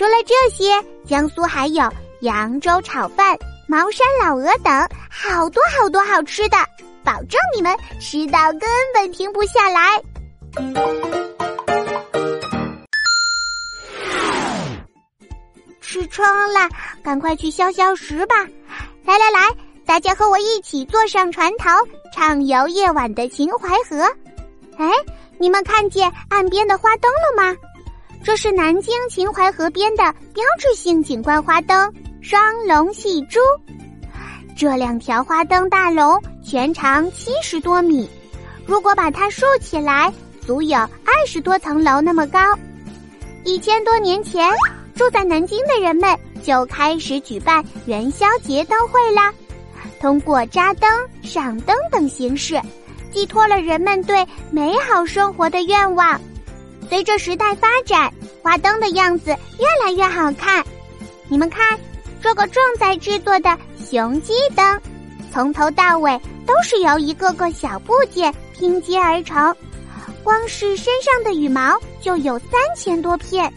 除了这些，江苏还有扬州炒饭、茅山老鹅等好多好多好吃的，保证你们吃到根本停不下来。吃撑了，赶快去消消食吧！来来来，大家和我一起坐上船头，畅游夜晚的秦淮河。哎，你们看见岸边的花灯了吗？这是南京秦淮河边的标志性景观花灯——双龙戏珠。这两条花灯大龙全长七十多米，如果把它竖起来，足有二十多层楼那么高。一千多年前。住在南京的人们就开始举办元宵节灯会啦，通过扎灯、赏灯等形式，寄托了人们对美好生活的愿望。随着时代发展，花灯的样子越来越好看。你们看，这个正在制作的雄鸡灯，从头到尾都是由一个个小部件拼接而成，光是身上的羽毛就有三千多片。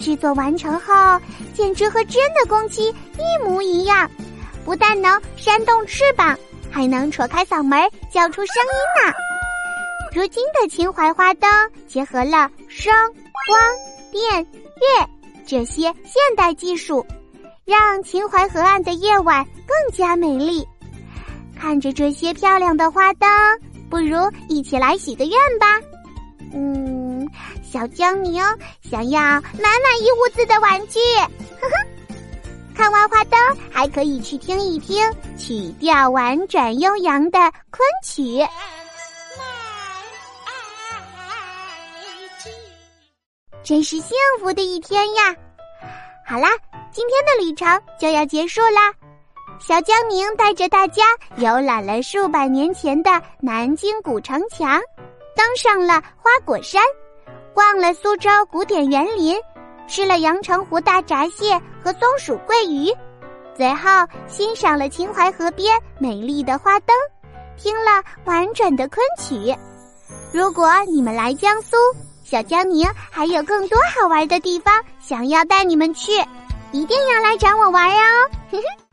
制作完成后，简直和真的公鸡一模一样，不但能扇动翅膀，还能扯开嗓门叫出声音呢。如今的秦淮花灯结合了声、光、电、乐这些现代技术，让秦淮河岸的夜晚更加美丽。看着这些漂亮的花灯，不如一起来许个愿吧。嗯。小江宁想要满满一屋子的玩具，呵呵。看完花灯，还可以去听一听曲调婉转悠扬的昆曲，真是幸福的一天呀！好啦，今天的旅程就要结束啦。小江宁带着大家游览了数百年前的南京古城墙，登上了花果山。逛了苏州古典园林，吃了阳澄湖大闸蟹和松鼠桂鱼，最后欣赏了秦淮河边美丽的花灯，听了婉转的昆曲。如果你们来江苏，小江宁还有更多好玩的地方想要带你们去，一定要来找我玩哦！嘿嘿。